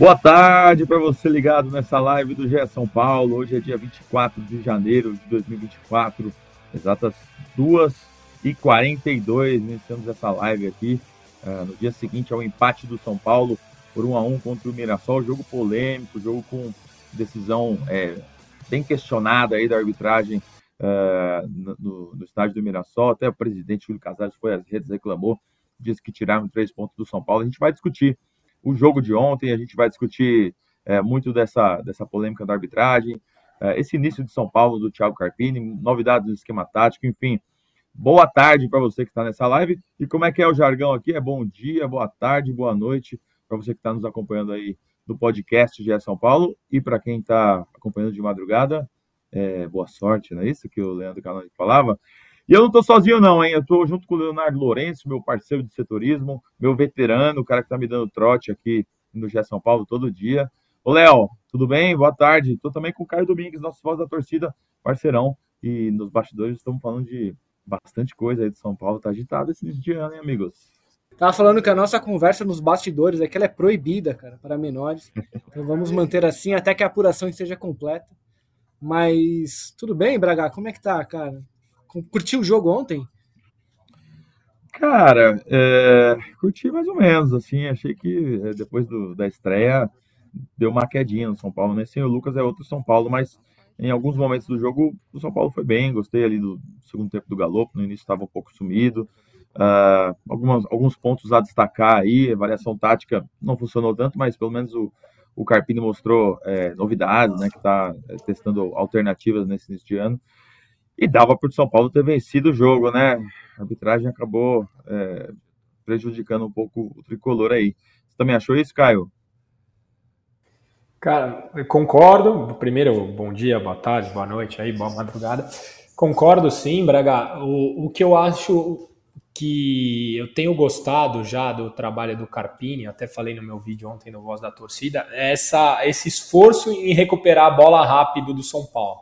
Boa tarde para você ligado nessa live do GE São Paulo. Hoje é dia 24 de janeiro de 2024, exatas 2h42. Iniciamos essa live aqui uh, no dia seguinte ao empate do São Paulo por 1 a 1 contra o Mirassol. Jogo polêmico, jogo com decisão é, bem questionada aí da arbitragem uh, no, no, estádio do Mirassol. Até o presidente Júlio Casares foi às redes reclamou, disse que tiraram três pontos do São Paulo. A gente vai discutir o jogo de ontem, a gente vai discutir é, muito dessa, dessa polêmica da arbitragem, é, esse início de São Paulo do Thiago Carpini, novidades do esquema tático, enfim. Boa tarde para você que está nessa live. E como é que é o jargão aqui? É bom dia, boa tarde, boa noite para você que está nos acompanhando aí no podcast de São Paulo e para quem está acompanhando de madrugada, é, boa sorte, não é isso que o Leandro Canoni falava? E eu não estou sozinho, não, hein? Eu estou junto com o Leonardo Lourenço, meu parceiro de setorismo, meu veterano, o cara que está me dando trote aqui no GE São Paulo todo dia. Ô, Léo, tudo bem? Boa tarde. Estou também com o Caio Domingues, nosso voz da torcida, parceirão. E nos bastidores estamos falando de bastante coisa aí de São Paulo. Tá agitado esse dia, né, amigos? Tava falando que a nossa conversa nos bastidores é que ela é proibida, cara, para menores. Então vamos manter assim até que a apuração esteja completa. Mas tudo bem, Braga? Como é que tá, cara? Curtiu o jogo ontem? Cara, é, curti mais ou menos, assim, achei que é, depois do, da estreia deu uma quedinha no São Paulo, né? Sem o Lucas é outro São Paulo, mas em alguns momentos do jogo o São Paulo foi bem, gostei ali do segundo tempo do Galopo, no início estava um pouco sumido, uh, algumas, alguns pontos a destacar aí, a variação tática não funcionou tanto, mas pelo menos o, o Carpini mostrou é, novidades, né, que está é, testando alternativas nesse início de ano, e dava para o São Paulo ter vencido o jogo, né? A arbitragem acabou é, prejudicando um pouco o tricolor aí. Você também achou isso, Caio? Cara, eu concordo. Primeiro, bom dia, boa tarde, boa noite aí, boa madrugada. Concordo sim, Braga. O, o que eu acho que eu tenho gostado já do trabalho do Carpini, até falei no meu vídeo ontem no Voz da Torcida, é essa, esse esforço em recuperar a bola rápido do São Paulo.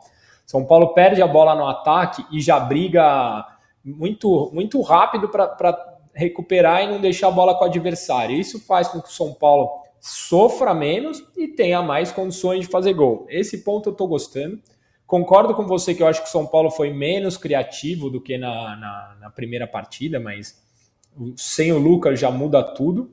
São Paulo perde a bola no ataque e já briga muito, muito rápido para recuperar e não deixar a bola com o adversário. Isso faz com que o São Paulo sofra menos e tenha mais condições de fazer gol. Esse ponto eu estou gostando. Concordo com você que eu acho que o São Paulo foi menos criativo do que na, na, na primeira partida, mas sem o Lucas já muda tudo.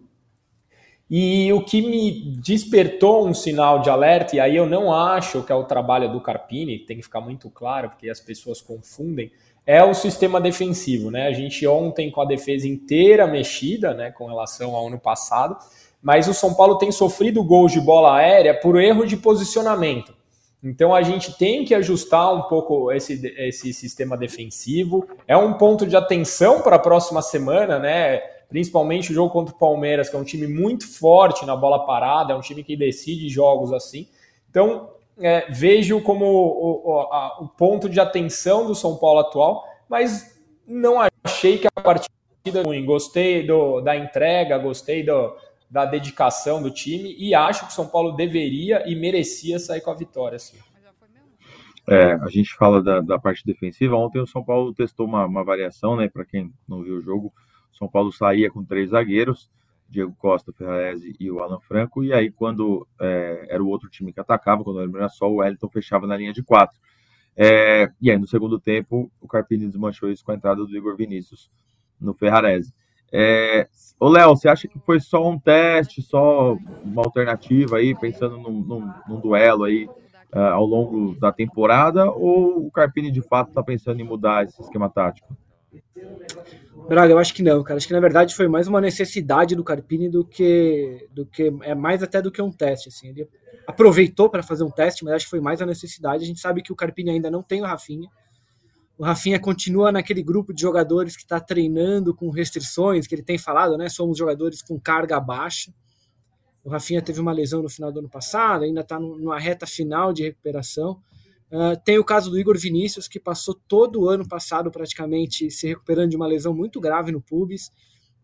E o que me despertou um sinal de alerta, e aí eu não acho que é o trabalho do Carpini, tem que ficar muito claro, porque as pessoas confundem, é o sistema defensivo, né? A gente ontem com a defesa inteira mexida, né, com relação ao ano passado, mas o São Paulo tem sofrido gols de bola aérea por erro de posicionamento. Então a gente tem que ajustar um pouco esse, esse sistema defensivo. É um ponto de atenção para a próxima semana, né? Principalmente o jogo contra o Palmeiras, que é um time muito forte na bola parada, é um time que decide jogos assim. Então, é, vejo como o, o, a, o, ponto de atenção do São Paulo atual, mas não achei que a partida ruim. Gostei do, da entrega, gostei do, da dedicação do time e acho que o São Paulo deveria e merecia sair com a vitória. Assim. É, a gente fala da, da, parte defensiva. Ontem o São Paulo testou uma, uma variação, né? Para quem não viu o jogo, são Paulo saía com três zagueiros, Diego Costa, Ferrarese e o Alan Franco, e aí quando é, era o outro time que atacava, quando era só o Wellington fechava na linha de quatro. É, e aí no segundo tempo o Carpini desmanchou isso com a entrada do Igor Vinícius no Ferrarese. É, ô Léo, você acha que foi só um teste, só uma alternativa aí, pensando num, num, num duelo aí uh, ao longo da temporada, ou o Carpini de fato está pensando em mudar esse esquema tático? Braga, eu acho que não, cara. Acho que na verdade foi mais uma necessidade do Carpini do que do que é mais até do que um teste, assim. Ele aproveitou para fazer um teste, mas acho que foi mais a necessidade. A gente sabe que o Carpini ainda não tem o Rafinha. O Rafinha continua naquele grupo de jogadores que está treinando com restrições, que ele tem falado, né? Somos jogadores com carga baixa. O Rafinha teve uma lesão no final do ano passado, ainda está numa reta final de recuperação. Uh, tem o caso do Igor Vinícius, que passou todo o ano passado praticamente se recuperando de uma lesão muito grave no pubis.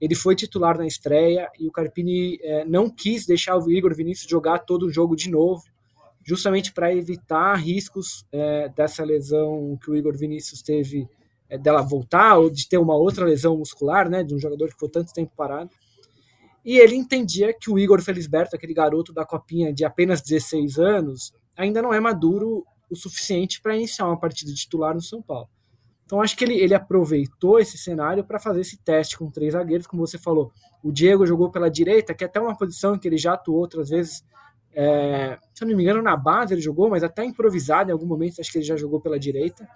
Ele foi titular na estreia e o Carpini eh, não quis deixar o Igor Vinícius jogar todo o jogo de novo, justamente para evitar riscos eh, dessa lesão que o Igor Vinícius teve, eh, dela voltar ou de ter uma outra lesão muscular, né, de um jogador que ficou tanto tempo parado. E ele entendia que o Igor Felisberto, aquele garoto da copinha de apenas 16 anos, ainda não é maduro o suficiente para iniciar uma partida titular no São Paulo. Então acho que ele, ele aproveitou esse cenário para fazer esse teste com três zagueiros, como você falou. O Diego jogou pela direita, que é até uma posição que ele já atuou outras vezes. É, se eu não me engano, na base ele jogou, mas até improvisado em algum momento, acho que ele já jogou pela direita.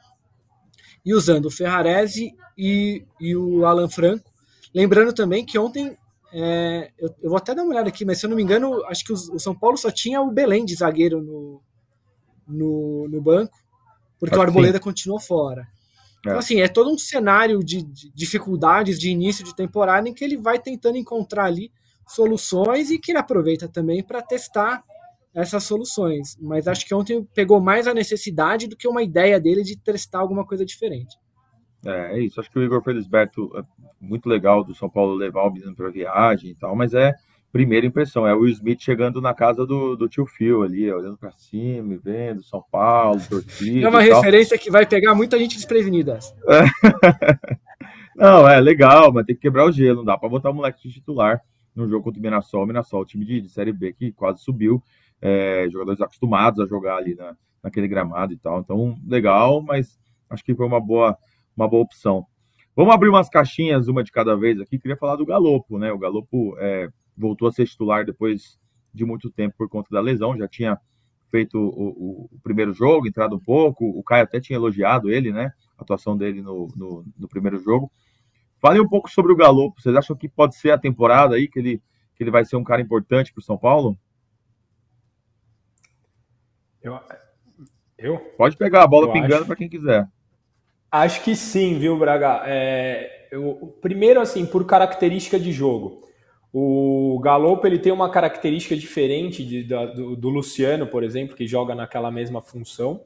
E usando o Ferrarese e, e o Alan Franco. Lembrando também que ontem, é, eu, eu, vou até dar uma olhada aqui, mas se eu não me engano, acho que o, o São Paulo só tinha o Belém de zagueiro no, no, no banco, porque o Arboleda continuou fora. É. Então, assim, é todo um cenário de, de, dificuldades de início de temporada em que ele vai tentando encontrar ali soluções e que ele aproveita também para testar essas soluções. Mas acho que ontem pegou mais a necessidade do que uma ideia dele de testar alguma coisa diferente. É, é isso. Acho que o Igor Felisberto é muito legal do São Paulo levar o menino para viagem e tal, mas é primeira impressão. É o Will Smith chegando na casa do, do tio Phil ali, olhando para cima vendo São Paulo, torcida. É uma referência que vai pegar muita gente desprevenida. É. Não, é legal, mas tem que quebrar o gelo. Não dá para botar o moleque de titular no jogo contra o Mirassol. O Mirassol, time de, de Série B que quase subiu. É, jogadores acostumados a jogar ali na, naquele gramado e tal. Então, legal, mas acho que foi uma boa, uma boa opção. Vamos abrir umas caixinhas, uma de cada vez aqui. Queria falar do Galopo, né? O Galopo é, voltou a ser titular depois de muito tempo por conta da lesão, já tinha feito o, o, primeiro jogo, entrado um pouco, o Caio até tinha elogiado ele, né, a atuação dele no, no, no primeiro jogo. Fale um pouco sobre o Galo, vocês acham que pode ser a temporada aí, que ele, que ele vai ser um cara importante para o São Paulo? Eu, eu? Pode pegar a bola eu pingando para quem quiser. Acho que sim, viu, Braga? É, eu, primeiro, assim, por característica de jogo. O Galopo ele tem uma característica diferente de, do, do, Luciano, por exemplo, que joga naquela mesma função.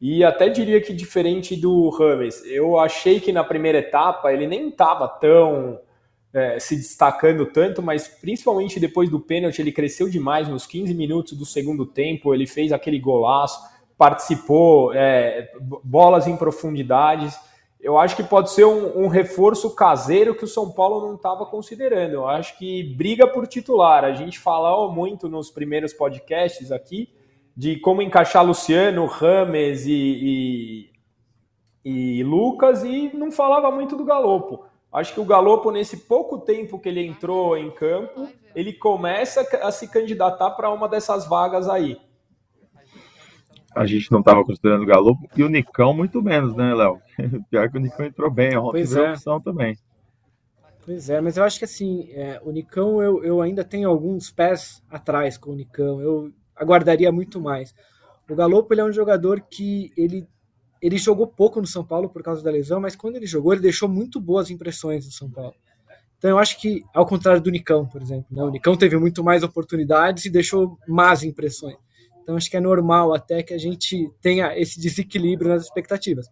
E até diria que diferente do Rames. Eu achei que na primeira etapa ele nem estava tão é, se destacando tanto, mas principalmente depois do pênalti ele cresceu demais nos 15 minutos do segundo tempo. Ele fez aquele golaço, participou, é, bolas em profundidades eu acho que pode ser um, um, reforço caseiro que o São Paulo não estava considerando. Eu acho que briga por titular. A gente falou muito nos primeiros podcasts aqui de como encaixar Luciano, Rames e, e, e Lucas e não falava muito do Galopo. Acho que o Galopo, nesse pouco tempo que ele entrou em campo, ele começa a se candidatar para uma dessas vagas aí a gente não estava considerando o Galo e o Nicão muito menos, né, Léo? Pior que o Nicão entrou bem, ontem pois é. opção também. Pois é, mas eu acho que assim, é, o Nicão eu, eu ainda tenho alguns pés atrás com o Nicão, eu aguardaria muito mais. O Galopo ele é um jogador que ele, ele jogou pouco no São Paulo por causa da lesão, mas quando ele jogou, ele deixou muito boas impressões no São Paulo. Então eu acho que, ao contrário do Nicão, por exemplo, né? o Nicão teve muito mais oportunidades e deixou más impressões. Então acho que é normal até que a gente tenha esse desequilíbrio nas expectativas.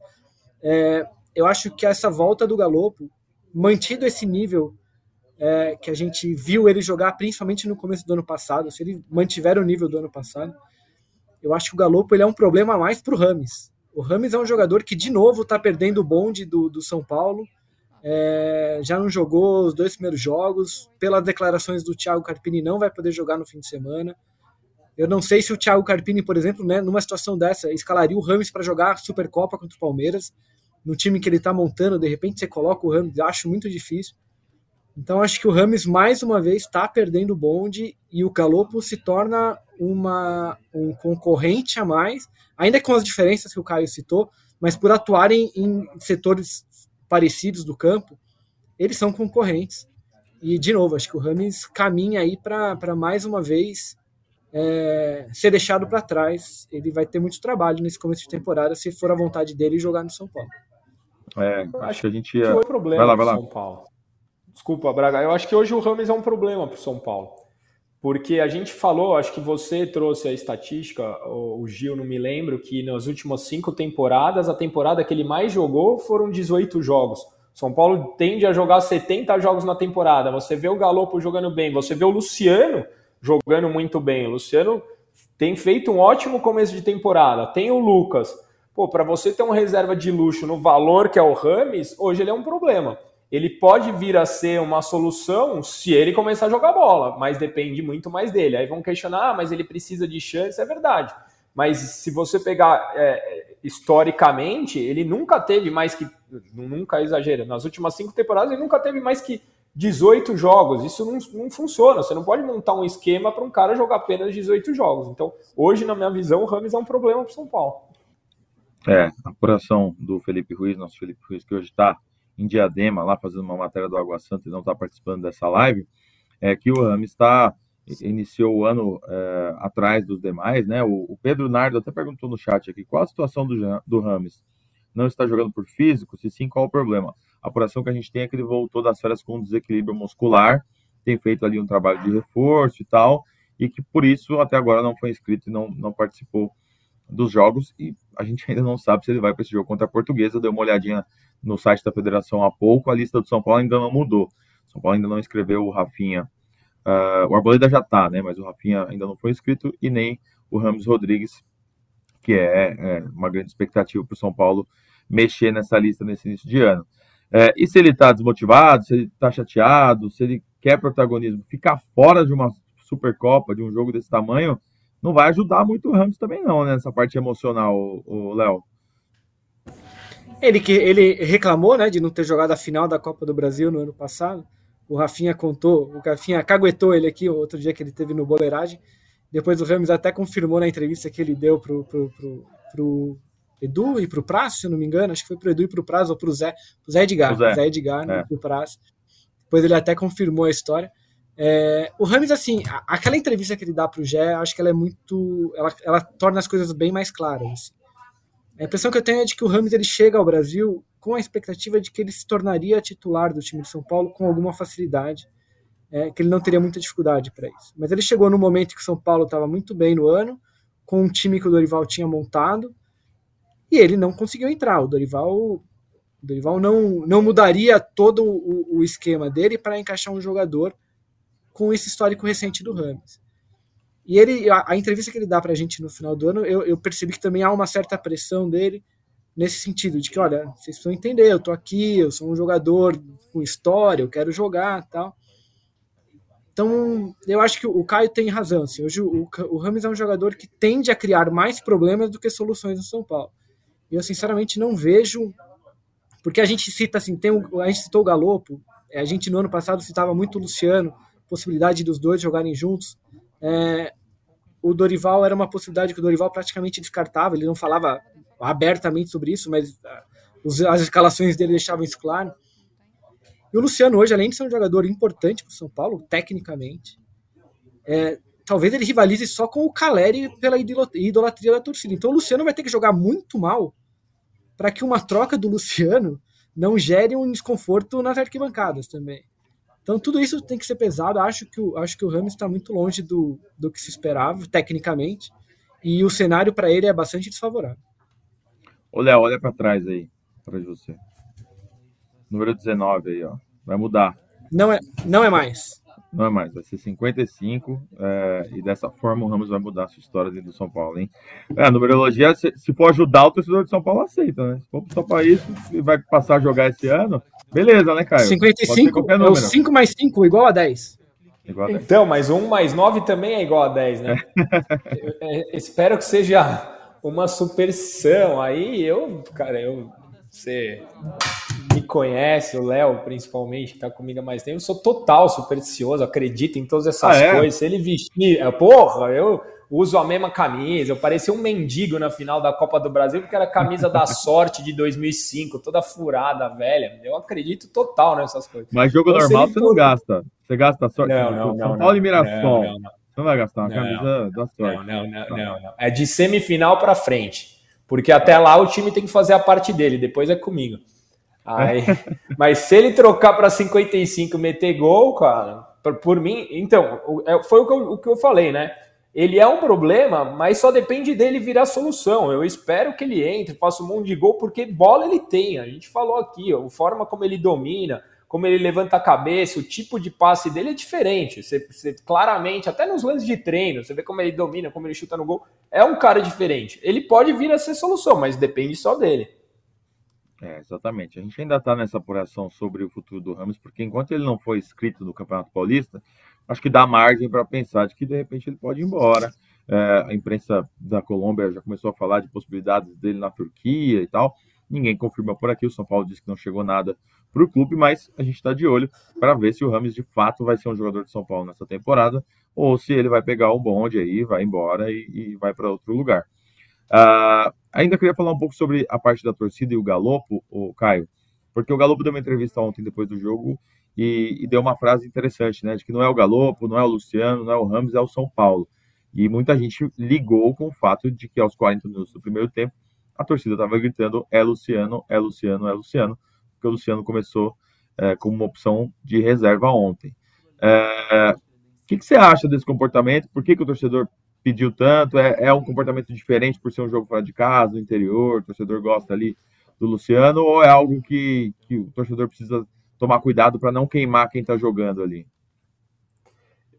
É, eu acho que essa volta do Galopo, mantido esse nível é, que a gente viu ele jogar, principalmente no começo do ano passado, se ele mantiver o nível do ano passado, eu acho que o Galopo ele é um problema a mais para o Rames. O Rames é um jogador que, de novo, está perdendo o bonde do, do São Paulo. É, já não jogou os dois primeiros jogos. Pelas declarações do Thiago Carpini, não vai poder jogar no fim de semana. Eu não sei se o Thiago Carpini, por exemplo, né, numa situação dessa, escalaria o Rames para jogar a Supercopa contra o Palmeiras. No time que ele está montando, de repente você coloca o Rames, acho muito difícil. Então acho que o Rames mais uma vez está perdendo o bonde e o Galopo se torna uma, um concorrente a mais, ainda com as diferenças que o Caio citou, mas por atuarem em setores parecidos do campo, eles são concorrentes. E, de novo, acho que o Rames caminha aí para mais uma vez é, ser deixado para trás. Ele vai ter muito trabalho nesse começo de temporada se for a vontade dele jogar no São Paulo. É, acho que a gente ia. Foi problema vai lá, vai lá. São Paulo. Desculpa, Braga. Eu acho que hoje o Rames é um problema para o São Paulo. Porque a gente falou, acho que você trouxe a estatística, o Gil, não me lembro, que nas últimas cinco temporadas, a temporada que ele mais jogou foram 18 jogos. São Paulo tende a jogar 70 jogos na temporada. Você vê o Galopo jogando bem, você vê o Luciano jogando muito bem. O Luciano tem feito um ótimo começo de temporada. Tem o Lucas. Pô, para você ter um reserva de luxo no valor que é o Rames, hoje ele é um problema. Ele pode vir a ser uma solução se ele começar a jogar bola, mas depende muito mais dele. Aí vão questionar, ah, mas ele precisa de chance, é verdade. Mas se você pegar é, historicamente, ele nunca teve mais que. Nunca exagera. Nas últimas cinco temporadas, ele nunca teve mais que 18 jogos. Isso não, não funciona. Você não pode montar um esquema para um cara jogar apenas 18 jogos. Então, hoje, na minha visão, o Rames é um problema para o São Paulo. É, a apuração do Felipe Ruiz, nosso Felipe Ruiz, que hoje está em Diadema, lá fazendo uma matéria do Água Santa e não está participando dessa live, é que o Rames está iniciou o ano é, atrás dos demais, né? O, o, Pedro Nardo até perguntou no chat aqui qual a situação do, do Rames. Não está jogando por físico? Se sim, qual o problema? A apuração que a gente tem é que ele voltou das férias com desequilíbrio muscular, tem feito ali um trabalho de reforço e tal, e que por isso até agora não foi inscrito e não, não participou dos jogos. E a gente ainda não sabe se ele vai para esse jogo contra a Portuguesa. Deu uma olhadinha no site da federação há pouco, a lista do São Paulo ainda não mudou. São Paulo ainda não escreveu o Rafinha. Uh, o Arboleda já está, né? Mas o Rafinha ainda não foi inscrito e nem o Ramos Rodrigues, que é, é uma grande expectativa para o São Paulo mexer nessa lista nesse início de ano. É, e se ele está desmotivado, se ele está chateado, se ele quer protagonismo, ficar fora de uma Supercopa, de um jogo desse tamanho, não vai ajudar muito o Ramos também, não, né? Nessa parte emocional, o Léo. Ele, que, ele reclamou né, de não ter jogado a final da Copa do Brasil no ano passado. O Rafinha contou, o Rafinha caguetou ele aqui outro dia que ele teve no Boleiragem. Depois o Ramos até confirmou na entrevista que ele deu pro, pro, pro Edu e pro Prazo, se eu não me engano. Acho que foi pro Edu e pro Prazo ou pro Zé, pro Zé Edgar. O Zé. Zé Edgar, né, é. pro Prazo. Depois ele até confirmou a história. É, o Rames, assim, aquela entrevista que ele dá pro Gé, acho que ela é muito. Ela, ela torna as coisas bem mais claras. Assim. A impressão que eu tenho é de que o Rames ele chega ao Brasil com a expectativa de que ele se tornaria titular do time de São Paulo com alguma facilidade, é, que ele não teria muita dificuldade para isso. Mas ele chegou no momento que o São Paulo estava muito bem no ano, com um time que o Dorival tinha montado, e ele não conseguiu entrar. O Dorival, o Dorival não, não mudaria todo o, o esquema dele para encaixar um jogador com esse histórico recente do Rames. E ele, a, a, entrevista que ele dá para a gente no final do ano, eu, eu, percebi que também há uma certa pressão dele nesse sentido, de que, olha, vocês precisam entender, eu tô aqui, eu sou um jogador com história, eu quero jogar tal. Então, eu acho que o Caio tem razão. Assim, hoje o, o Rames é um jogador que tende a criar mais problemas do que soluções no São Paulo. Eu, sinceramente, não vejo. Porque a gente cita assim, tem a gente citou o Galopo, a gente no ano passado citava muito o Luciano, possibilidade dos dois jogarem juntos. É, o Dorival era uma possibilidade que o Dorival praticamente descartava, ele não falava abertamente sobre isso, mas ah, as escalações dele deixavam isso claro. E o Luciano hoje, além de ser um jogador importante para o São Paulo, tecnicamente, é, talvez ele rivalize só com o Caleri pela idolatria da torcida. Então o Luciano vai ter que jogar muito mal para que uma troca do Luciano não gere um desconforto nas arquibancadas também. Então tudo isso tem que ser pesado. Acho que o, acho que o Ramos está muito longe do, do que se esperava, tecnicamente, e o cenário para ele é bastante desfavorável. Ô, Léo, olha para trás aí, de você. Número 19 aí, ó. Vai mudar. Não é, não é mais. Não é mais, vai ser 55 é, e dessa forma o Ramos vai mudar a sua história dentro do São Paulo, hein? É, a numerologia, se, se for ajudar o torcedor de São Paulo, aceita, né? Se for só para isso e vai passar a jogar esse ano, beleza, né, Caio? 55 é o 5 mais 5, igual a 10. Igual a 10. Então, mas 1 mais 9 também é igual a 10, né? eu, eu, espero que seja uma superstição. Aí eu, cara, eu. Você me conhece, o Léo principalmente, que tá comigo há mais tempo, eu sou total supersticioso, acredito em todas essas ah, é? coisas. Se ele vestir, é, porra, eu uso a mesma camisa. Eu parecia um mendigo na final da Copa do Brasil, porque era a camisa da sorte de 2005, toda furada, velha. Eu acredito total nessas coisas. Mas jogo então, normal você não gasta. Você gasta a sorte. Não, não, não. São Paulo e Mirassol. Não, não, Você não vai gastar uma camisa da sorte. Não, não, não, não, não. É de semifinal para frente. Porque até lá o time tem que fazer a parte dele, depois é comigo. Aí, mas se ele trocar para 55 meter gol, cara, por, mim, então, é, foi o que, eu, o que eu falei, né? Ele é um problema, mas só depende dele virar solução. Eu espero que ele entre, faça um monte de gol, porque bola ele tem. A gente falou aqui, a forma como ele domina, como ele levanta a cabeça, o tipo de passe dele é diferente. Você, você, claramente, até nos lances de treino, você vê como ele domina, como ele chuta no gol. É um cara diferente. Ele pode vir a ser solução, mas depende só dele. É, exatamente. A gente ainda está nessa apuração sobre o futuro do Ramos, porque enquanto ele não foi inscrito no Campeonato Paulista, acho que dá margem para pensar de que de repente ele pode ir embora. É, a imprensa da Colômbia já começou a falar de possibilidades dele na Turquia e tal. Ninguém confirma por aqui. O São Paulo disse que não chegou nada para o clube, mas a gente está de olho para ver se o Rames de fato vai ser um jogador de São Paulo nessa temporada ou se ele vai pegar o bonde aí, vai embora e, e vai para outro lugar. Uh, ainda queria falar um pouco sobre a parte da torcida e o Galopo, o Caio, porque o Galopo deu uma entrevista ontem depois do jogo e, e, deu uma frase interessante, né? De que não é o Galopo, não é o Luciano, não é o Ramos, é o São Paulo. E muita gente ligou com o fato de que aos 40 minutos do primeiro tempo a torcida estava gritando é Luciano, é Luciano, é Luciano, porque o Luciano começou é, como uma opção de reserva ontem. É, o que, que, você acha desse comportamento? Por que, que o torcedor pediu tanto? É, é, um comportamento diferente por ser um jogo fora de casa, no interior, o torcedor gosta ali do Luciano, ou é algo que, que o torcedor precisa tomar cuidado para não queimar quem está jogando ali?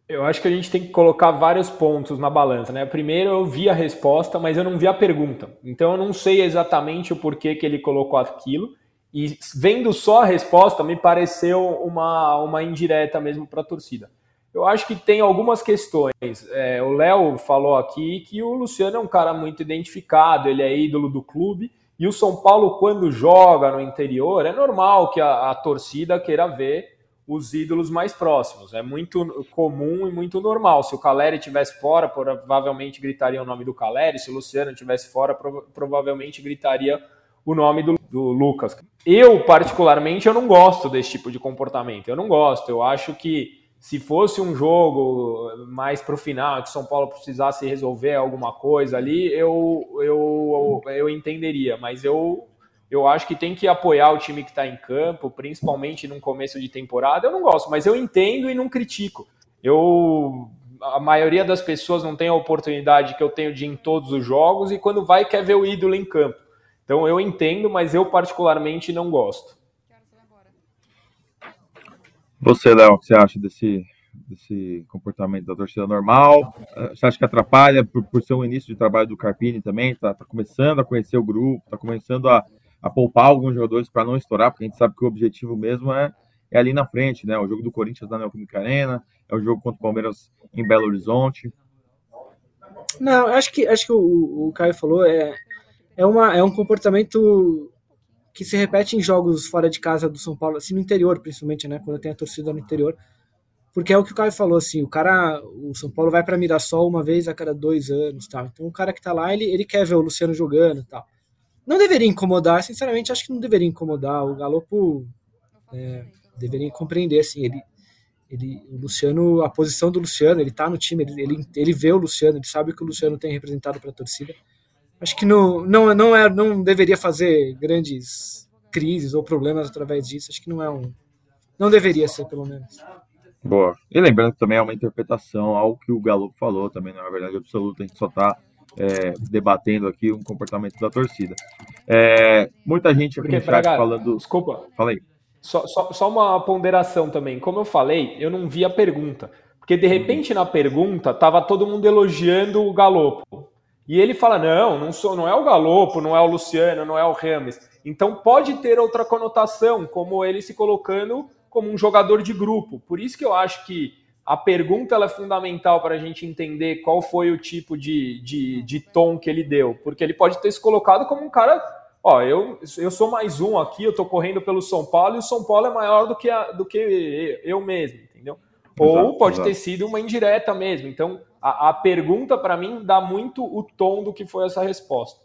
Eu acho que a gente tem que colocar vários pontos na balança, né? Primeiro eu vi a resposta, mas eu não vi a pergunta. Então eu não sei exatamente o porquê que ele colocou aquilo. E vendo só a resposta, me pareceu uma, uma indireta mesmo para a torcida. Eu acho que tem algumas questões. É, o Léo falou aqui que o Luciano é um cara muito identificado, ele é ídolo do clube. E o São Paulo, quando joga no interior, é normal que a, a torcida queira ver os ídolos mais próximos. É muito comum e muito normal. Se o Caleri tivesse fora, provavelmente gritaria o nome do Caleri. Se o Luciano tivesse fora, provavelmente gritaria o nome do, do, Lucas. Eu, particularmente, eu não gosto desse tipo de comportamento. Eu não gosto. Eu acho que se fosse um jogo mais para o final, que São Paulo precisasse resolver alguma coisa ali, eu, eu, eu entenderia. Mas eu eu acho que tem que apoiar o time que está em campo, principalmente num começo de temporada. Eu não gosto, mas eu entendo e não critico. Eu a maioria das pessoas não tem a oportunidade que eu tenho de ir em todos os jogos e quando vai quer ver o ídolo em campo. Então eu entendo, mas eu particularmente não gosto. Você, Léo, o que você acha desse, desse comportamento da torcida normal? Você acha que atrapalha por, por ser um início de trabalho do Carpini também? Está tá começando a conhecer o grupo, está começando a, a poupar alguns jogadores para não estourar, porque a gente sabe que o objetivo mesmo é, é ali na frente, né? O jogo do Corinthians na Neoquímica Arena, é o jogo contra o Palmeiras em Belo Horizonte. Não, acho que acho que o, o Caio falou é, é, uma, é um comportamento que se repete em jogos fora de casa do São Paulo, assim no interior principalmente, né? Quando tem a torcida no interior, porque é o que o Caio falou assim, o cara, o São Paulo vai para Mirassol uma vez a cada dois anos, tal. Então o cara que tá lá ele, ele quer ver o Luciano jogando, tal. Não deveria incomodar, sinceramente, acho que não deveria incomodar. O Galopo é, deveria compreender, assim, ele, ele, o Luciano, a posição do Luciano, ele tá no time, ele, ele, ele vê o Luciano, ele sabe o que o Luciano tem representado para a torcida. Acho que não, não, não, é, não deveria fazer grandes crises ou problemas através disso. Acho que não é um. Não deveria ser, pelo menos. Boa. E lembrando que também é uma interpretação ao que o Galo falou, também não é verdade absoluta, a gente só está é, debatendo aqui um comportamento da torcida. É, muita gente aqui Porque, no chat falando. Desculpa. Falei. Só, só, só uma ponderação também. Como eu falei, eu não vi a pergunta. Porque de repente na pergunta tava todo mundo elogiando o Galopo. E ele fala: não, não, sou, não é o Galopo, não é o Luciano, não é o Rames. Então pode ter outra conotação, como ele se colocando como um jogador de grupo. Por isso que eu acho que a pergunta é fundamental para a gente entender qual foi o tipo de, de, de, tom que ele deu, porque ele pode ter se colocado como um cara, ó, eu, eu sou mais um aqui, eu estou correndo pelo São Paulo e o São Paulo é maior do que, a, do que eu mesmo, entendeu? Ou pode exato. ter sido uma indireta mesmo. Então, a, a pergunta para mim dá muito o tom do que foi essa resposta.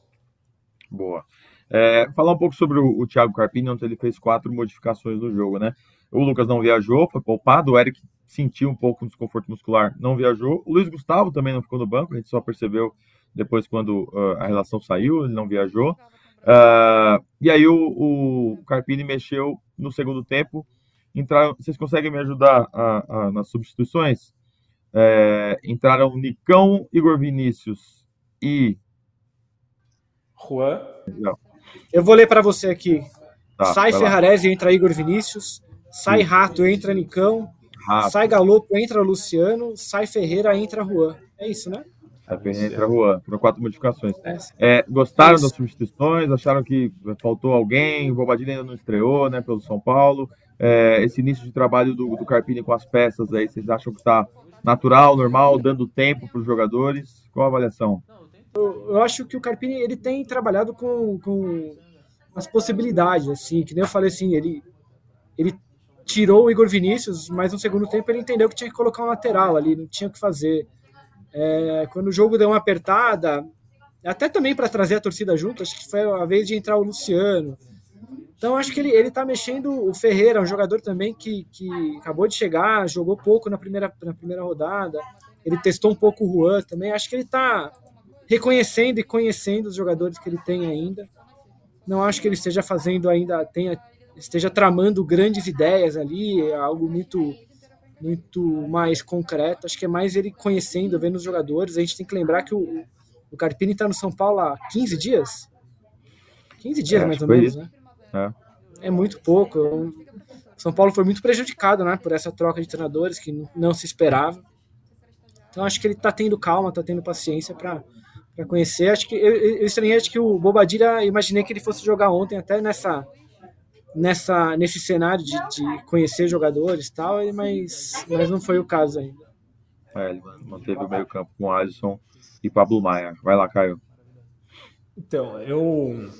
Boa. É, falar um pouco sobre o, o Thiago Carpini, onde ele fez quatro modificações no jogo, né? O Lucas não viajou, foi poupado, o Eric sentiu um pouco de desconforto muscular, não viajou. O Luiz Gustavo também não ficou no banco, a gente só percebeu depois quando uh, a relação saiu, ele não viajou. Uh, e aí o, o Carpini mexeu no segundo tempo. Entraram, vocês conseguem me ajudar a, a, nas substituições? É, entraram Nicão, Igor Vinícius e. Juan. Não. Eu vou ler para você aqui. Tá, sai Ferrarese, entra Igor Vinícius. Sai Sim. Rato, entra Nicão. Rato. Sai Galopo, entra Luciano. Sai Ferreira, entra Juan. É isso, né? Sai Ferreira, entra Juan. Foram quatro modificações. É. É, gostaram das substituições? Acharam que faltou alguém? O Bobadilha ainda não estreou, né? Pelo São Paulo. É, esse início de trabalho do, do Carpini com as peças aí, vocês acham que está natural, normal, dando tempo para os jogadores? Qual a avaliação? Eu, eu, acho que o Carpini ele tem trabalhado com, com as possibilidades, assim, que nem eu falei assim, ele, ele tirou o Igor Vinícius, mas no segundo tempo ele entendeu que tinha que colocar um lateral ali, não tinha o que fazer. É, quando o jogo deu uma apertada, até também para trazer a torcida junto, acho que foi a vez de entrar o Luciano. Então acho que ele, ele tá mexendo o Ferreira, um jogador também que, que acabou de chegar, jogou pouco na primeira, na primeira rodada. Ele testou um pouco o Juan também. Acho que ele está reconhecendo e conhecendo os jogadores que ele tem ainda. Não acho que ele esteja fazendo ainda, tenha, esteja tramando grandes ideias ali, é algo muito muito mais concreto. Acho que é mais ele conhecendo, vendo os jogadores. A gente tem que lembrar que o, o Carpini está no São Paulo há 15 dias? 15 dias, é, mais ou menos, né? É. é muito pouco. O São Paulo foi muito prejudicado né, por essa troca de treinadores que não se esperava. Então acho que ele está tendo calma, está tendo paciência para conhecer. Acho que eu, eu estranhei acho que o Bobadilha, imaginei que ele fosse jogar ontem até nessa nessa nesse cenário de, de conhecer jogadores e tal, mas mas não foi o caso ainda. É, ele manteve o meio campo com Alisson e Pablo Maia. Vai lá, Caio. Então, eu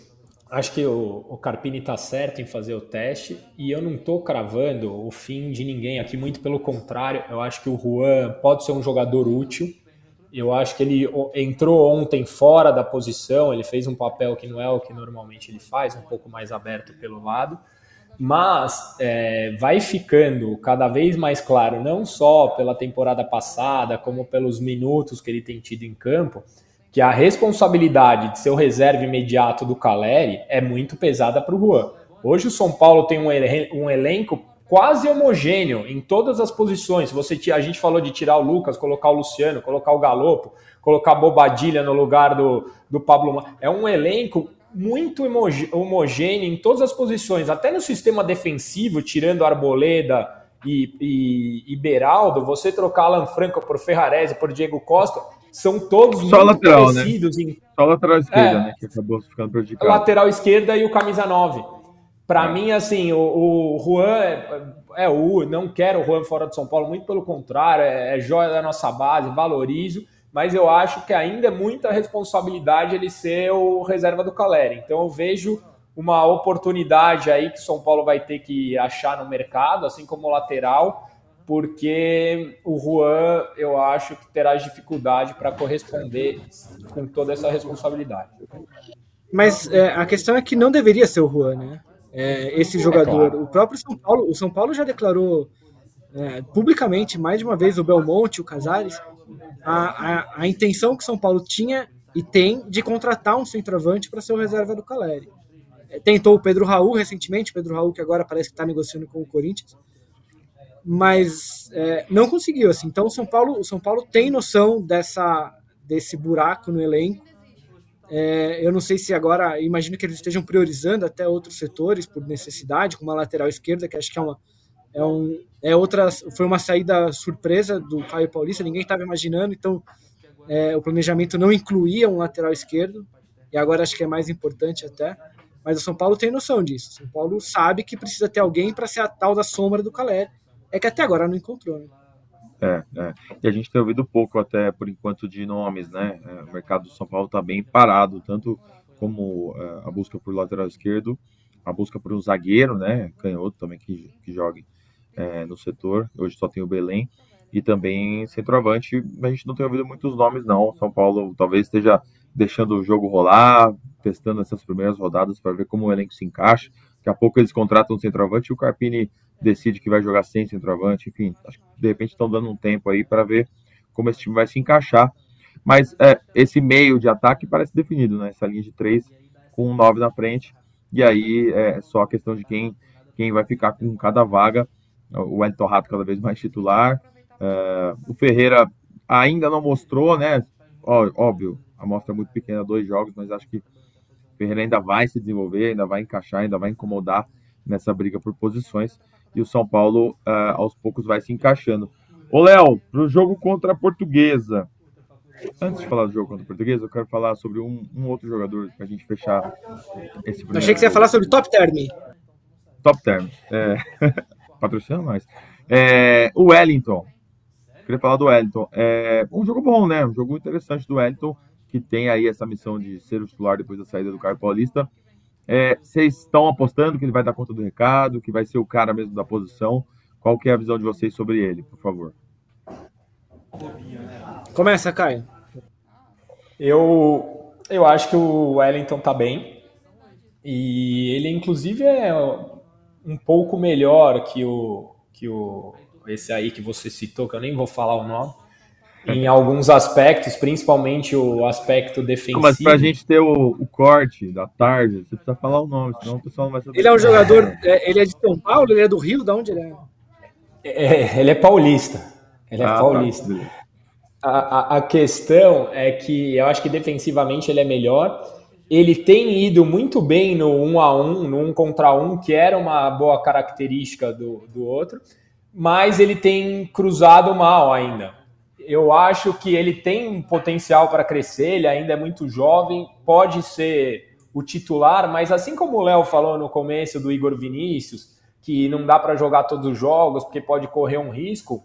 acho que o, o Carpini está certo em fazer o teste e eu não estou cravando o fim de ninguém aqui, muito pelo contrário. Eu acho que o Juan pode ser um jogador útil. Eu acho que ele entrou ontem fora da posição, ele fez um papel que não é o que normalmente ele faz, um pouco mais aberto pelo lado. Mas é, vai ficando cada vez mais claro, não só pela temporada passada, como pelos minutos que ele tem tido em campo, que a responsabilidade de ser o reserva imediato do Caleri é muito pesada para o Juan. Hoje o São Paulo tem um, elenco quase homogêneo em todas as posições. Você a gente falou de tirar o Lucas, colocar o Luciano, colocar o Galopo, colocar a Bobadilha no lugar do, do Pablo. É um elenco muito homogêneo em todas as posições, até no sistema defensivo, tirando Arboleda e, e, e Beraldo, você trocar Alan Franco por Ferrarese, por Diego Costa, são todos Só muito lateral, né? parecidos. Né? Em... Só lateral esquerda, é, né? Que acabou ficando prejudicado. Lateral esquerda e o camisa 9. Para é. mim, assim, o, o Juan é, é, o. Não quero o Juan fora de São Paulo, muito pelo contrário, é, é joia da nossa base, valorizo, mas eu acho que ainda é muita responsabilidade ele ser o reserva do Caleri. Então eu vejo uma oportunidade aí que o São Paulo vai ter que achar no mercado, assim como o lateral porque o Juan, eu acho que terá dificuldade para corresponder com toda essa responsabilidade. Mas é, a questão é que não deveria ser o Juan, né? É, esse jogador. É claro. O próprio São Paulo, o São Paulo já declarou é, publicamente mais de uma vez o Belmonte, o Casares, a, a, a intenção que São Paulo tinha e tem de contratar um centroavante para ser o reserva do Caleri. É, tentou o Pedro Raul recentemente, Pedro Raul que agora parece que está negociando com o Corinthians mas é, não conseguiu assim. Então o São Paulo, o São Paulo tem noção dessa desse buraco no elenco. É, eu não sei se agora, imagino que eles estejam priorizando até outros setores por necessidade, como a lateral esquerda, que acho que é uma é um é outra foi uma saída surpresa do Caio Paulista, ninguém estava imaginando, então é, o planejamento não incluía um lateral esquerdo e agora acho que é mais importante até. Mas o São Paulo tem noção disso. O São Paulo sabe que precisa ter alguém para ser a tal da sombra do Caleri é que até agora não encontrou, né? É, é. E a gente tem ouvido pouco até por enquanto de nomes, né? É, o mercado do São Paulo está bem parado, tanto como é, a busca por lateral esquerdo, a busca por um zagueiro, né? Canhoto também que, que jogue é, no setor. Hoje só tem o Belém. E também centroavante, a gente não tem ouvido muitos nomes, não. São Paulo talvez esteja deixando o jogo rolar, testando essas primeiras rodadas para ver como o elenco se encaixa. Daqui a pouco eles contratam um centroavante e o Carpini decide que vai jogar sem centroavante. Enfim, acho que de repente estão dando um tempo aí para ver como esse time vai se encaixar. Mas é, esse meio de ataque parece definido, né? Essa linha de três com um nove na frente. E aí é só a questão de quem, quem vai ficar com cada vaga. O Wellington Rato cada vez mais titular. É, o Ferreira ainda não mostrou, né? Ó, óbvio, a amostra é muito pequena, dois jogos, mas acho que o Ferreira ainda vai se desenvolver, ainda vai encaixar, ainda vai incomodar nessa briga por posições. E o São Paulo, uh, aos poucos, vai se encaixando. Ô, Léo, para o jogo contra a Portuguesa, Antes de falar do jogo contra o português, eu quero falar sobre um, um outro jogador para a gente fechar esse primeiro. Achei que você ia falar sobre Top Term. Top Term. É... Patrocina mais. É... O Wellington. Queria falar do Wellington. É um jogo bom, né? Um jogo interessante do Wellington, que tem aí essa missão de ser o titular depois da saída do Caio Paulista. É, vocês estão apostando que ele vai dar conta do recado, que vai ser o cara mesmo da posição? Qual que é a visão de vocês sobre ele, por favor? Começa, Caio. Eu, eu acho que o Wellington tá bem. E ele, inclusive, é um pouco melhor que o, que o esse aí que você citou, que eu nem vou falar o nome, em alguns aspectos, principalmente o aspecto defensivo. Mas para a gente ter o, o, corte da tarde, você precisa falar o nome, senão o pessoal não vai saber. Ele é um jogador, é, ele é de São Paulo, ele é do Rio, de onde ele é? é ele é paulista. Ele é ah, tá. paulista. Tá. A, a, a questão é que eu acho que defensivamente ele é melhor. Ele tem ido muito bem no um a um, no um contra um, que era uma boa característica do, do outro, mas ele tem cruzado mal ainda. Eu acho que ele tem potencial para crescer, ele ainda é muito jovem, pode ser o titular, mas assim como o Léo falou no começo do Igor Vinícius, que não dá para jogar todos os jogos porque pode correr um risco,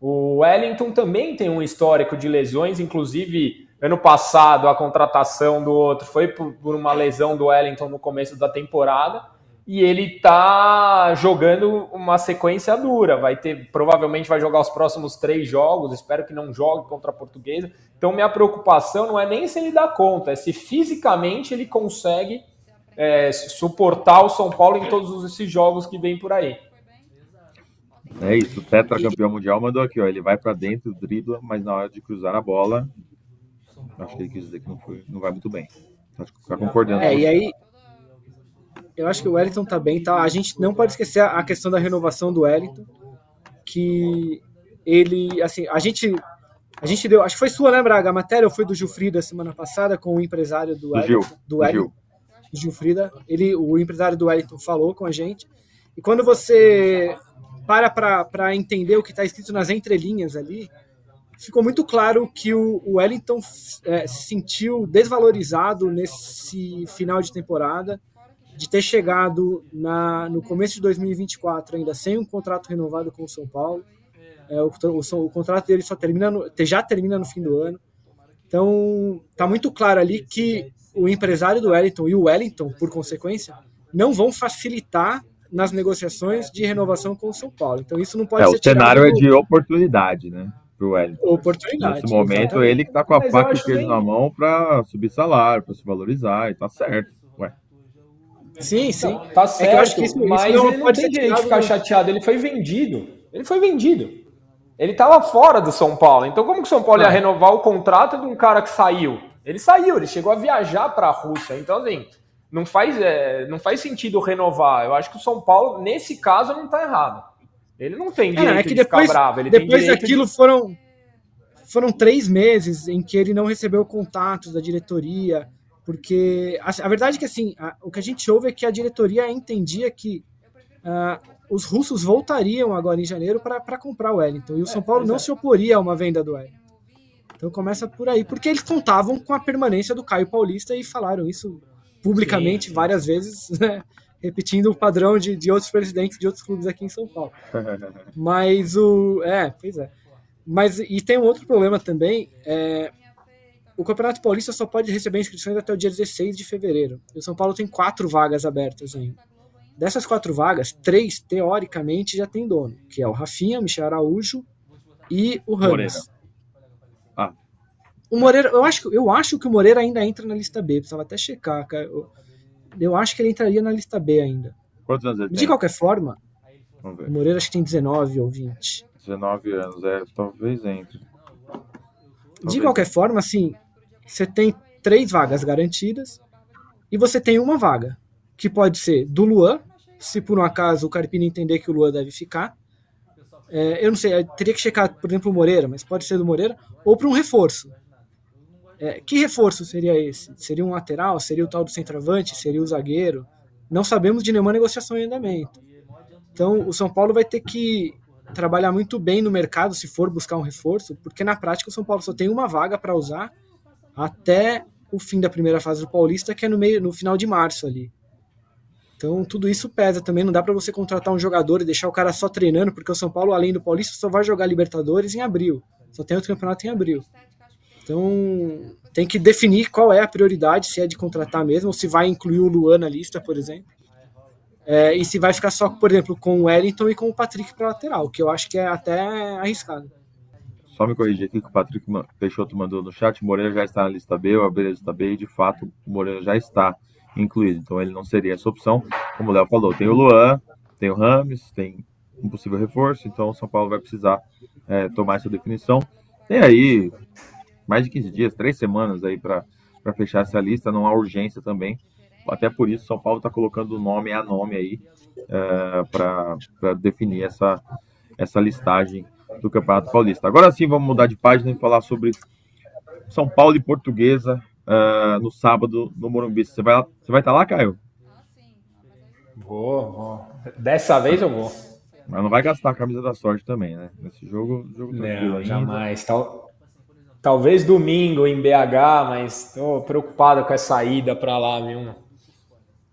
o Wellington também tem um histórico de lesões, inclusive ano passado a contratação do outro foi por uma lesão do Wellington no começo da temporada e ele tá jogando uma sequência dura. Vai ter, provavelmente vai jogar os próximos três jogos. Espero que não jogue contra a Portuguesa. Então minha preocupação não é nem se ele dá conta, é se fisicamente ele consegue é, suportar o São Paulo em todos esses jogos que vem por aí. É isso, o tetracampeão mundial mandou aqui, ó. Ele vai para dentro, dribla, mas na hora de cruzar a bola, acho que ele quis dizer que não, foi, não vai muito bem. Acho que tá concordando. É, e aí, eu acho que o Wellington tá bem, tá? A gente não pode esquecer a questão da renovação do Wellington, que ele, assim, a gente a gente deu, acho que foi sua, né, Braga? A matéria foi do Gilfrida semana passada com o empresário do, Wellington, Gil, do Wellington, Gil. Gilfrida. Ele, o empresário do Wellington falou com a gente. E quando você para para entender o que está escrito nas entrelinhas ali, ficou muito claro que o, o Wellington é, se sentiu desvalorizado nesse final de temporada, de ter chegado na, no começo de 2024 ainda sem um contrato renovado com o São Paulo. É, o, o, o, contrato dele só termina no, já termina no fim do ano. Então, tá muito claro ali que o empresário do Wellington e o Wellington, por consequência, não vão facilitar nas negociações de renovação com o São Paulo. Então isso não pode é, ser. O cenário é de oportunidade, né? Pro Wellington. Oportunidade. Nesse momento, exatamente. ele que tá com a Mas faca e queijo bem... na mão para subir salário, para se valorizar, e tá certo. Sim, sim. Então, tá certo, é eu acho que isso, mas isso não ele não tem direito de ficar chateado. Ele foi vendido. Ele foi vendido. Ele estava fora do São Paulo. Então, como que o São Paulo ia ah. renovar o contrato de um cara que saiu? Ele saiu, ele chegou a viajar para a Rússia. Então, assim, não faz, é, não faz sentido renovar. Eu acho que o São Paulo, nesse caso, não está errado. Ele não tem direito é, é que de depois, ficar bravo. Ele depois daquilo de... foram, foram três meses em que ele não recebeu contatos da diretoria, porque a, a verdade é que assim, a, o que a gente ouve é que a diretoria entendia que uh, os russos voltariam agora em janeiro para comprar o Wellington, e o São Paulo é, não se oporia a uma venda do Wellington. Então começa por aí, porque eles contavam com a permanência do Caio Paulista e falaram isso publicamente sim, sim. várias vezes, né? repetindo o padrão de, de outros presidentes de outros clubes aqui em São Paulo. Mas o. É, pois é. Mas e tem um outro problema também. É, o Campeonato Paulista só pode receber inscrições até o dia 16 de fevereiro. E o São Paulo tem quatro vagas abertas ainda. dessas quatro vagas, três, teoricamente, já tem dono, que é o Rafinha, Michel Araújo e o Ramos. Ah. O Moreira, eu acho, eu acho que o Moreira ainda entra na lista B, precisava até checar, cara. Eu, eu acho que ele entraria na lista B ainda. Quantos anos ele De tem? qualquer forma, o Moreira acho que tem 19 ou 20. 19 anos, é, talvez entre. De qualquer forma, assim, você tem três vagas garantidas e você tem uma vaga, que pode ser do Luan, se por um acaso o Carpini entender que o Luan deve ficar. É, eu não sei, teria que checar, por exemplo, o Moreira, mas pode ser do Moreira, ou para um reforço. É, que reforço seria esse? Seria um lateral? Seria o tal do centroavante? Seria o zagueiro? Não sabemos de nenhuma negociação em andamento. Então, o São Paulo vai ter que trabalhar muito bem no mercado se for buscar um reforço, porque na prática o São Paulo só tem uma vaga para usar até o fim da primeira fase do Paulista, que é no meio no final de março ali. Então tudo isso pesa também, não dá para você contratar um jogador e deixar o cara só treinando, porque o São Paulo além do Paulista só vai jogar Libertadores em abril. Só tem outro campeonato em abril. Então tem que definir qual é a prioridade, se é de contratar mesmo, ou se vai incluir o Luan na lista, por exemplo. É, e se vai ficar só, por exemplo, com o Wellington e com o Patrick para lateral, que eu acho que é até arriscado. Só me corrigir aqui que o Patrick Peixoto mandou no chat, Moreira já está na lista B, o Abelha lista B, e de fato o Moreira já está incluído, então ele não seria essa opção. Como o Léo falou, tem o Luan, tem o Rames, tem um possível reforço, então o São Paulo vai precisar é, tomar essa definição. Tem aí mais de 15 dias, três semanas aí para fechar essa lista, não há urgência também. Até por isso, São Paulo está colocando nome a nome aí é, para definir essa, essa listagem do Campeonato Paulista. Agora sim, vamos mudar de página e falar sobre São Paulo e Portuguesa uh, no sábado no Morumbi. Você vai, você vai estar tá lá, Caio? Vou, vou. Dessa vez eu vou. Mas não vai gastar a camisa da sorte também, né? Nesse jogo, jogo não, jamais. Tal, talvez domingo em BH, mas estou preocupado com essa ida para lá, viu?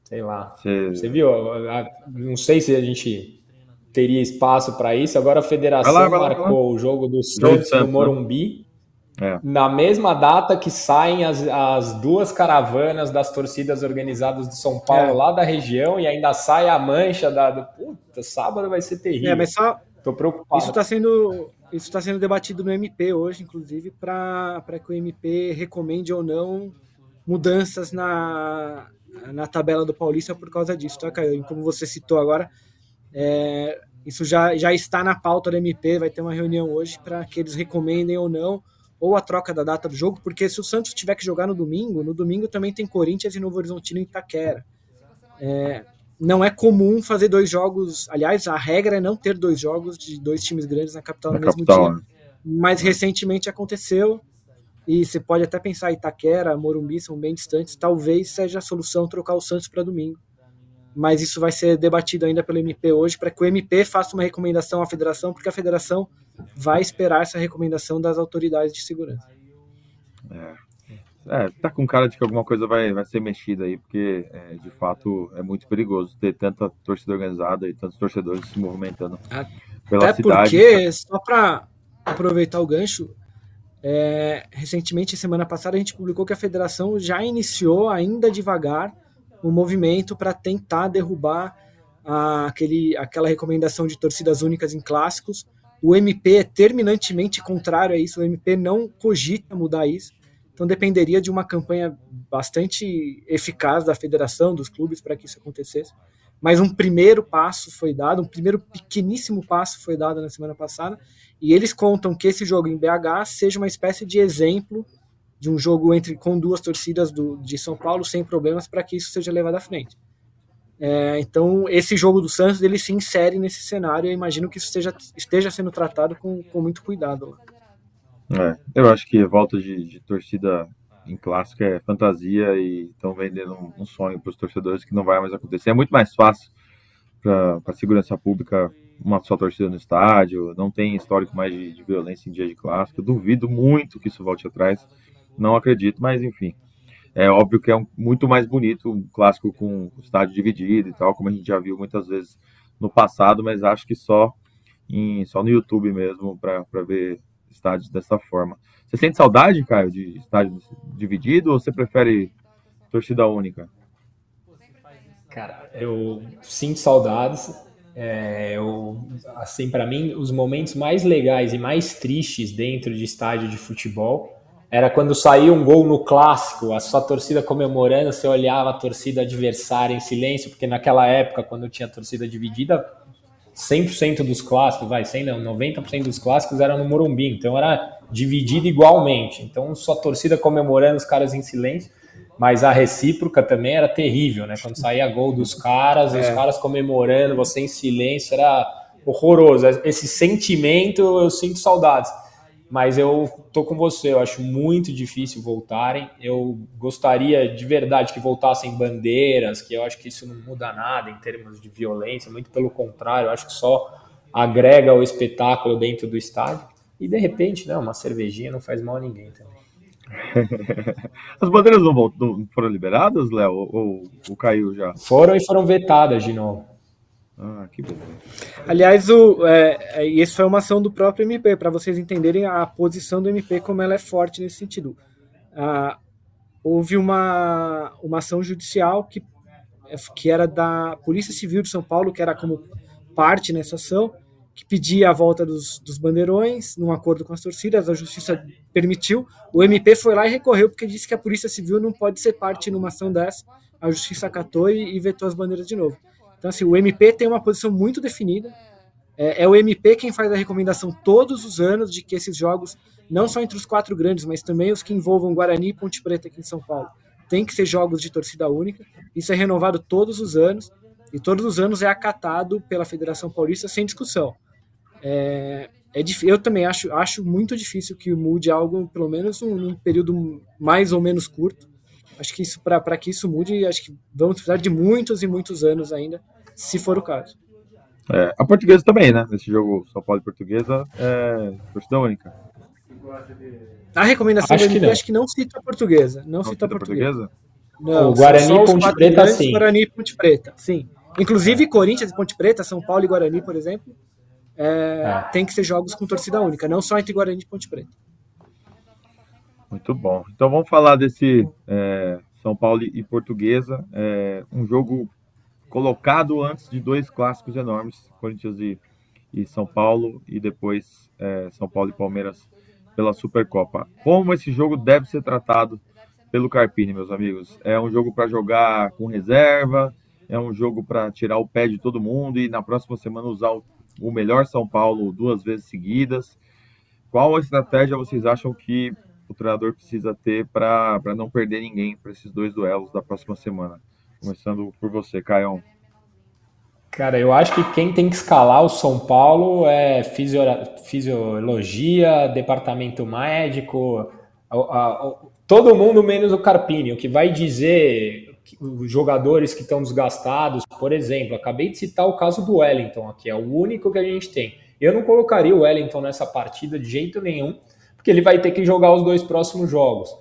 Sei lá. Você viu? Não sei se a gente teria espaço para isso. Agora a federação lá, marcou o jogo do Santos no né? Morumbi. É. Na mesma data que saem as, as duas caravanas das torcidas organizadas de São Paulo, é. lá da região, e ainda sai a mancha da. Do, puta, sábado vai ser terrível. É, mas só. Tô preocupado. Isso está sendo, isso tá sendo debatido no MP hoje, inclusive, para que o MP recomende ou não mudanças na, na tabela do Paulista por causa disso, tá, Caio? Como você citou agora, é, isso já, já está na pauta do MP, vai ter uma reunião hoje para que eles recomendem ou não ou a troca da data do jogo, porque se o Santos tiver que jogar no domingo, no domingo também tem Corinthians e Novo Horizontino em Itaquera. É, não é comum fazer dois jogos, aliás, a regra é não ter dois jogos de dois times grandes na capital na no mesmo capital, dia. Né? Mas recentemente aconteceu e você pode até pensar Itaquera, Morumbi são bem distantes, talvez seja a solução trocar o Santos para domingo. Mas isso vai ser debatido ainda pelo MP hoje para que o MP faça uma recomendação à federação, porque a federação vai esperar essa recomendação das autoridades de segurança. É. É, tá com cara de que alguma coisa vai, vai ser mexida aí, porque é, de fato é muito perigoso ter tanta torcida organizada e tantos torcedores se movimentando Até pela. Até porque, só para aproveitar o gancho, é, recentemente, semana passada, a gente publicou que a federação já iniciou, ainda devagar, um movimento para tentar derrubar a, aquele, aquela recomendação de torcidas únicas em clássicos, o MP é terminantemente contrário a isso, o MP não cogita mudar isso. Então dependeria de uma campanha bastante eficaz da federação, dos clubes, para que isso acontecesse. Mas um primeiro passo foi dado, um primeiro pequeníssimo passo foi dado na semana passada, e eles contam que esse jogo em BH seja uma espécie de exemplo de um jogo entre com duas torcidas do, de São Paulo sem problemas para que isso seja levado à frente. É, então, esse jogo do Santos ele se insere nesse cenário. Eu imagino que isso esteja, esteja sendo tratado com, com muito cuidado. É, eu acho que volta de, de, torcida em clássico é fantasia e estão vendendo um, um sonho para os torcedores que não vai mais acontecer. É muito mais fácil para a segurança pública uma só torcida no estádio, não tem histórico mais de, de violência em dia de clássico. Eu duvido muito que isso volte atrás, não acredito, mas enfim. É óbvio que é um, muito mais bonito um clássico com estádio dividido e tal, como a gente já viu muitas vezes no passado, mas acho que só, em, só no YouTube mesmo para ver estádios dessa forma. Você sente saudade, Caio, de estádio dividido ou você prefere torcida única? Cara, eu sinto saudades. É, eu, assim, para mim, os momentos mais legais e mais tristes dentro de estádio de futebol era quando saía um gol no clássico, a sua torcida comemorando, você olhava a torcida adversária em silêncio, porque naquela época, quando tinha torcida dividida, 100% dos clássicos, vai, 100 não, 90% dos clássicos eram no Morumbi, então era dividido igualmente. Então, sua torcida comemorando, os caras em silêncio, mas a recíproca também era terrível, né? Quando saía gol dos caras, é. os caras comemorando, você em silêncio, era horroroso. Esse sentimento, eu sinto saudades. Mas eu tô com você, eu acho muito difícil voltarem. Eu gostaria de verdade que voltassem bandeiras, que eu acho que isso não muda nada em termos de violência, muito pelo contrário, eu acho que só agrega o espetáculo dentro do estádio. E de repente, né, uma cervejinha não faz mal a ninguém também. As bandeiras não, foram liberadas, Léo? Ou, ou, caiu já? Foram e foram vetadas de novo. Ah, que bom. Aliás, o, é, é isso foi uma ação do próprio MP, para vocês entenderem a posição do MP, como ela é forte nesse sentido. Ah, houve uma, uma ação judicial que, que era da Polícia Civil de São Paulo, que era como parte nessa ação, que pedia a volta dos, dos bandeirões, num acordo com as torcidas, a justiça permitiu. O MP foi lá e recorreu, porque disse que a Polícia Civil não pode ser parte numa ação dessa. A justiça acatou e, e vetou as bandeiras de novo. Então, assim, o MP tem uma posição muito definida. É, é, o MP quem faz a recomendação todos os anos de que esses jogos, não só entre os quatro grandes, mas também os que envolvam Guarani e Ponte Preta aqui em São Paulo, tem que ser jogos de torcida única. Isso é renovado todos os anos e todos os anos é acatado pela Federação Paulista sem discussão. É, é eu também acho, acho muito difícil que mude algo, pelo menos um, num período mais ou menos curto. Acho que isso para que isso mude, acho que vamos precisar de muitos e muitos anos ainda, se for o caso. É, a portuguesa também, né? Nesse jogo São Paulo e Portuguesa é torcida única. A recomendação acho do MP, acho que não cita a portuguesa. Não, não cita a portuguesa. portuguesa? Não, o Guarani e Ponte Preta, sim. Guarani e Ponte Preta, sim. Inclusive Corinthians e Ponte Preta, São Paulo e Guarani, por exemplo, é, é. tem que ser jogos com torcida única, não só entre Guarani e Ponte Preta. Muito bom. Então vamos falar desse é, São Paulo e Portuguesa, é, um jogo colocado antes de dois clássicos enormes, Corinthians e, e São Paulo, e depois é, São Paulo e Palmeiras pela Supercopa. Como esse jogo deve ser tratado pelo Carpini, meus amigos? É um jogo para jogar com reserva, é um jogo para tirar o pé de todo mundo e na próxima semana usar o o melhor São Paulo duas vezes seguidas. Qual a estratégia vocês acham que o treinador precisa ter para não perder ninguém para esses dois duelos da próxima semana? Começando por você, Caio. Cara, eu acho que quem tem que escalar o São Paulo é fisio, fisiologia, departamento médico, a, a, todo mundo menos o Carpini. O que vai dizer os jogadores que estão desgastados, por exemplo, acabei de citar o caso do Wellington aqui, é o único que a gente tem. Eu não colocaria o Wellington nessa partida de jeito nenhum, porque ele vai ter que jogar os dois próximos jogos.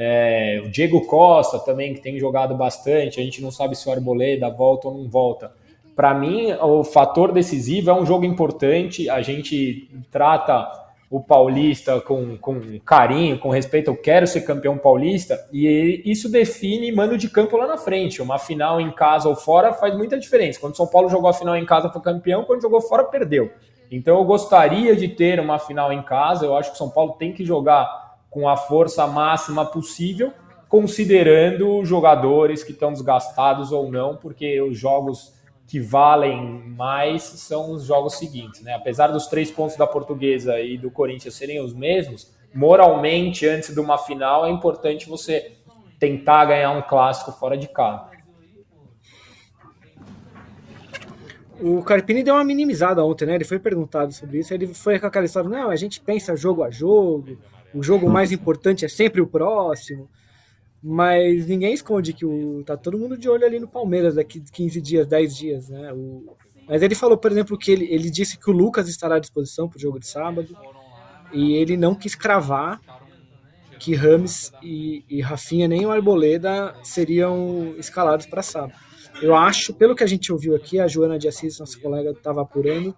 É, o Diego Costa também, que tem jogado bastante, a gente não sabe se o Arboleda volta ou não volta. Para mim, o fator decisivo é um jogo importante, a gente trata o paulista com, com carinho, com respeito, eu quero ser campeão paulista, e isso define mando de campo lá na frente. Uma final em casa ou fora faz muita diferença. Quando São Paulo jogou a final em casa foi campeão, quando jogou fora perdeu. Então eu gostaria de ter uma final em casa, eu acho que São Paulo tem que jogar com a força máxima possível, considerando jogadores que estão desgastados ou não, porque os jogos que valem mais são os jogos seguintes, né? Apesar dos três pontos da Portuguesa e do Corinthians serem os mesmos, moralmente antes de uma final é importante você tentar ganhar um clássico fora de casa. O Carpini deu uma minimizada ontem, né? Ele foi perguntado sobre isso. Ele foi com aquela história: não, a gente pensa jogo a jogo, o jogo mais importante é sempre o próximo. Mas ninguém esconde que o, tá todo mundo de olho ali no Palmeiras daqui 15 dias, 10 dias, né? O, mas ele falou, por exemplo, que ele, ele disse que o Lucas estará à disposição para o jogo de sábado e ele não quis cravar que Rames e, e Rafinha nem o Arboleda seriam escalados para sábado. Eu acho, pelo que a gente ouviu aqui, a Joana de Assis, nossa colega, estava apurando,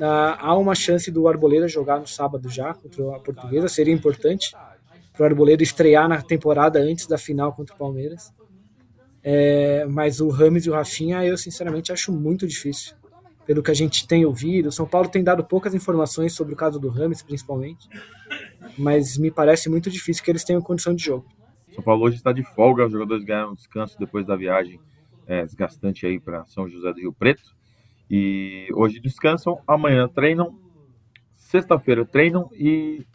há uma chance do Arboleda jogar no sábado já contra a Portuguesa, seria importante para o Arboleda estrear na temporada antes da final contra o Palmeiras. É, mas o Rames e o Rafinha, eu sinceramente acho muito difícil. Pelo que a gente tem ouvido, o São Paulo tem dado poucas informações sobre o caso do Rames, principalmente. Mas me parece muito difícil que eles tenham condição de jogo. São Paulo hoje está de folga, os jogadores ganharam um descanso depois da viagem é, desgastante aí para São José do Rio Preto. E hoje descansam, amanhã treinam, sexta-feira treinam e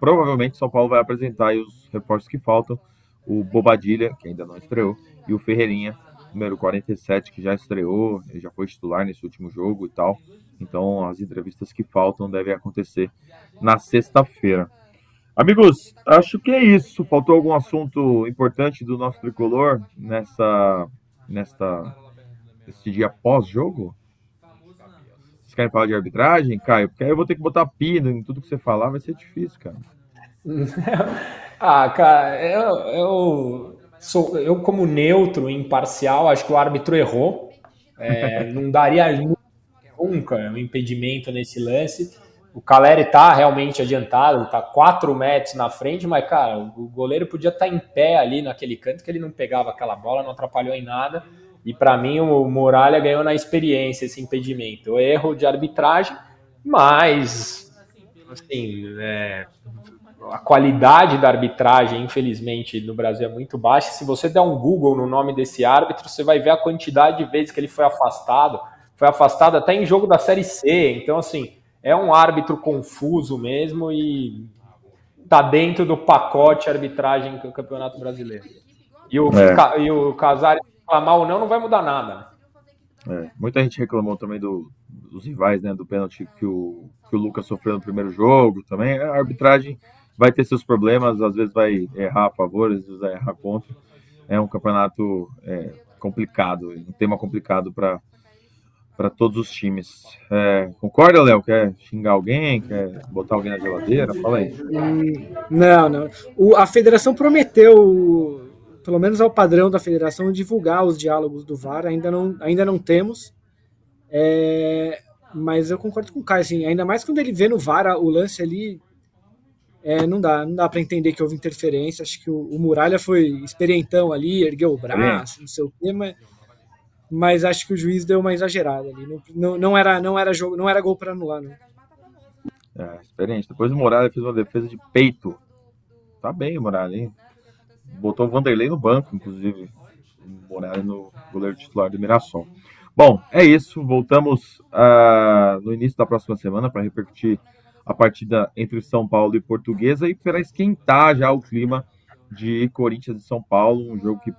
provavelmente São Paulo vai apresentar os reforços que faltam. O Bobadilha, que ainda não estreou, e o Ferreirinha, número 47, que já estreou, já foi titular nesse último jogo e tal. Então as entrevistas que faltam devem acontecer na sexta-feira. Amigos, acho que é isso. Faltou algum assunto importante do nosso tricolor nessa, nesta, nesse dia pós-jogo? Querem falar de arbitragem, Caio? Porque aí eu vou ter que botar pino em tudo que você falar, vai ser difícil, cara. ah, cara, eu, eu, sou, eu como neutro, imparcial, acho que o árbitro errou. É, não daria nunca um impedimento nesse lance. O Caleri tá realmente adiantado, tá 4 metros na frente, mas, cara, o goleiro podia estar tá em pé ali naquele canto que ele não pegava aquela bola, não atrapalhou em nada. E para mim, o Muralha ganhou na experiência esse impedimento. O erro de arbitragem, mas, assim, é, a qualidade da arbitragem, infelizmente, no Brasil é muito baixa. Se você der um Google no nome desse árbitro, você vai ver a quantidade de vezes que ele foi afastado. Foi afastado até em jogo da Série C. Então, assim, é um árbitro confuso mesmo e tá dentro do pacote arbitragem do Campeonato Brasileiro. E o, é. e o Casares reclamar ou não, não vai mudar nada. É, muita gente reclamou também do, dos rivais, né, do pênalti que o, que o Lucas sofreu no primeiro jogo também. A arbitragem vai ter seus problemas, às vezes vai errar a favor, às vezes vai errar contra. É um campeonato é, complicado, um tema complicado para para todos os times. É, concorda, Léo? Quer xingar alguém? Quer botar alguém na geladeira? Fala aí. Não, não. O, a federação prometeu, pelo menos ao padrão da federação, divulgar os diálogos do VAR. Ainda não, ainda não temos. É, mas eu concordo com o Caio, assim, ainda mais quando ele vê no VAR o lance ali. É, não dá, não dá para entender que houve interferência. Acho que o, o Muralha foi experientão ali, ergueu o braço, não sei o quê, mas mas acho que o juiz deu uma exagerada ali. Não, não, não era, não era jogo, não era gol para anular, não. É, experiente. Depois o Morales fez uma defesa de peito. Tá bem o Morales, hein? Botou o Vanderlei no banco, inclusive. O Morales no goleiro titular do Mirassol. Bom, é isso. Voltamos uh, no início da próxima semana para repercutir a partida entre São Paulo e Portuguesa e para esquentar já o clima de Corinthians e São Paulo, um jogo que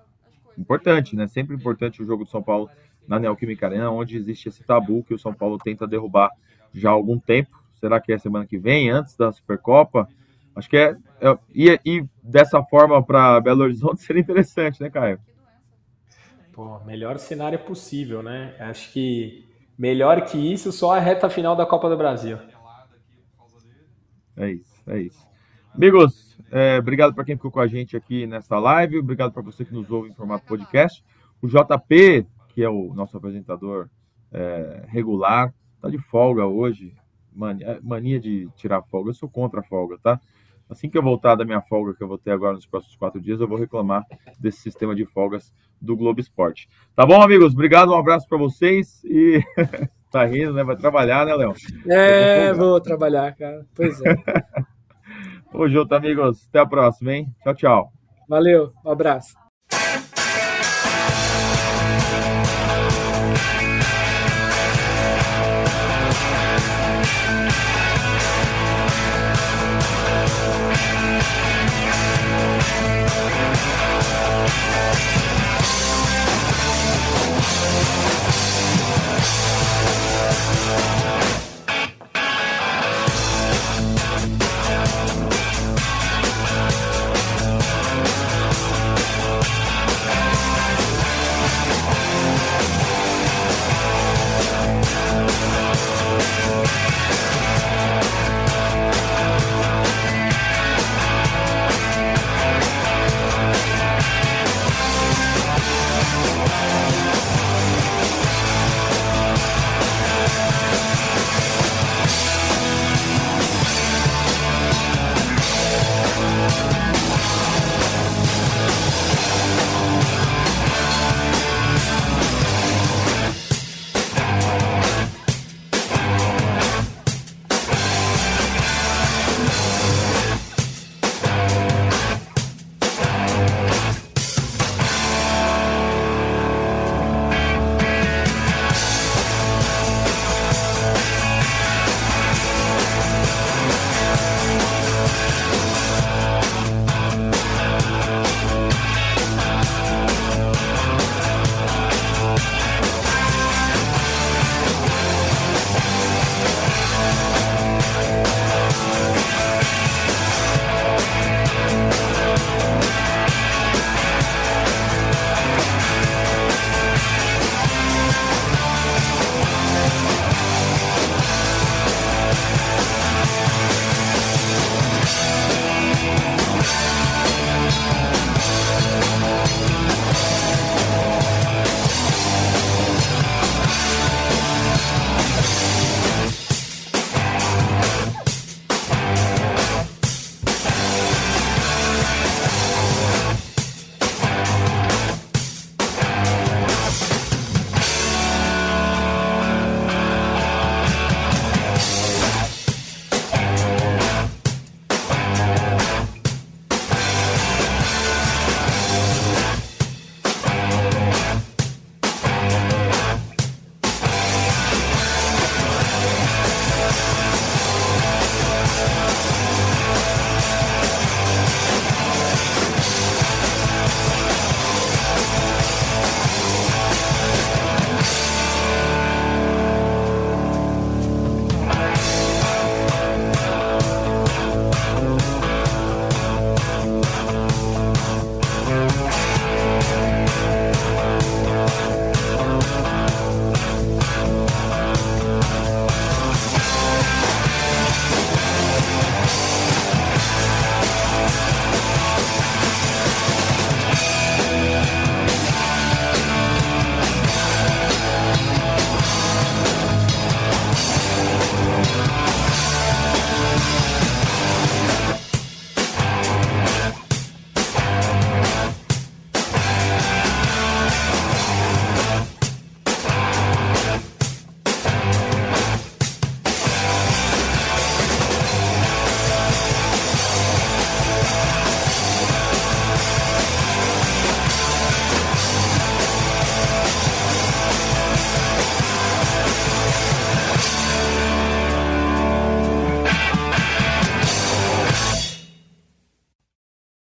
importante, né? Sempre importante o jogo do São Paulo na Neoquímica Arena, onde existe esse tabu que o São Paulo tenta derrubar já há algum tempo. Será que é semana que vem, antes da Supercopa? Acho que é. é e, e dessa forma para Belo Horizonte seria interessante, né, Caio? Pô, melhor cenário possível, né? Acho que melhor que isso só a reta final da Copa do Brasil. É isso, é isso. Amigos, é, obrigado para quem ficou com a gente aqui nessa live. Obrigado para você que nos ouve em formato podcast. O JP, que é o nosso apresentador é, regular, tá de folga hoje. Mania, mania de tirar folga. Eu sou contra a folga, tá? Assim que eu voltar da minha folga, que eu vou ter agora nos próximos quatro dias, eu vou reclamar desse sistema de folgas do Globo Esporte. Tá bom, amigos? Obrigado, um abraço para vocês e tá rindo, né? Vai trabalhar, né, Léo? É, vou trabalhar, cara. Pois é. Ô, junto, amigos. Até a próxima, hein? Tchau, tchau. Valeu, um abraço.